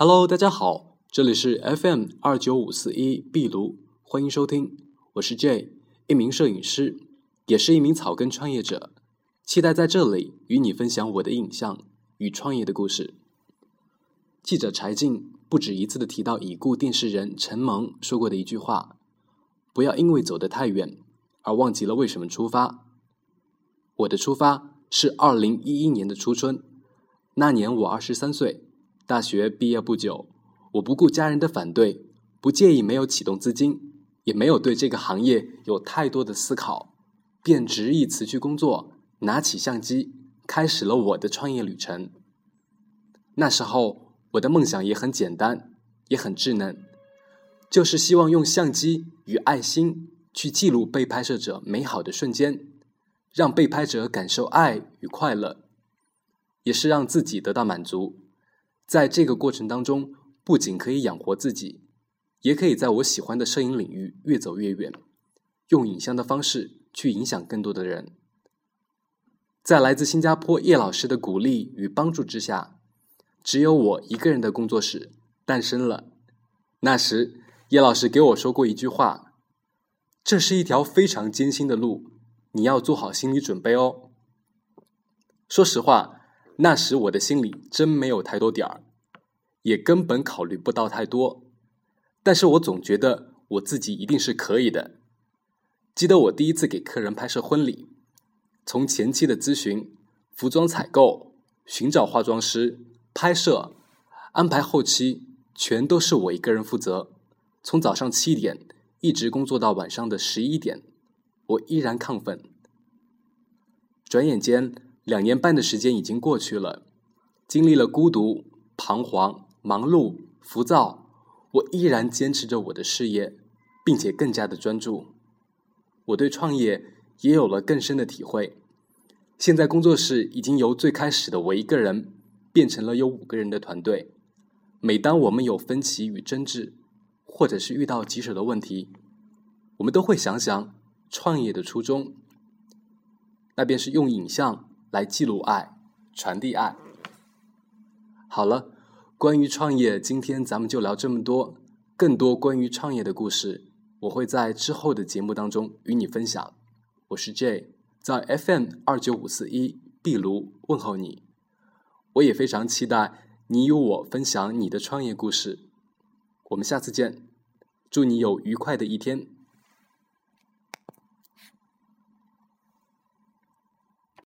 Hello，大家好，这里是 FM 二九五四一壁炉，欢迎收听，我是 J，一名摄影师，也是一名草根创业者，期待在这里与你分享我的影像与创业的故事。记者柴静不止一次的提到已故电视人陈萌说过的一句话：“不要因为走得太远而忘记了为什么出发。”我的出发是二零一一年的初春，那年我二十三岁，大学毕业不久。我不顾家人的反对，不介意没有启动资金，也没有对这个行业有太多的思考，便执意辞去工作，拿起相机，开始了我的创业旅程。那时候我的梦想也很简单，也很稚嫩，就是希望用相机与爱心去记录被拍摄者美好的瞬间。让被拍者感受爱与快乐，也是让自己得到满足。在这个过程当中，不仅可以养活自己，也可以在我喜欢的摄影领域越走越远，用影像的方式去影响更多的人。在来自新加坡叶老师的鼓励与帮助之下，只有我一个人的工作室诞生了。那时，叶老师给我说过一句话：“这是一条非常艰辛的路。”你要做好心理准备哦。说实话，那时我的心里真没有太多点儿，也根本考虑不到太多。但是我总觉得我自己一定是可以的。记得我第一次给客人拍摄婚礼，从前期的咨询、服装采购、寻找化妆师、拍摄、安排后期，全都是我一个人负责。从早上七点一直工作到晚上的十一点。我依然亢奋。转眼间，两年半的时间已经过去了，经历了孤独、彷徨、忙碌、浮躁，我依然坚持着我的事业，并且更加的专注。我对创业也有了更深的体会。现在工作室已经由最开始的我一个人，变成了有五个人的团队。每当我们有分歧与争执，或者是遇到棘手的问题，我们都会想想。创业的初衷，那便是用影像来记录爱，传递爱。好了，关于创业，今天咱们就聊这么多。更多关于创业的故事，我会在之后的节目当中与你分享。我是 J，在 FM 二九五四一壁炉问候你。我也非常期待你与我分享你的创业故事。我们下次见，祝你有愉快的一天。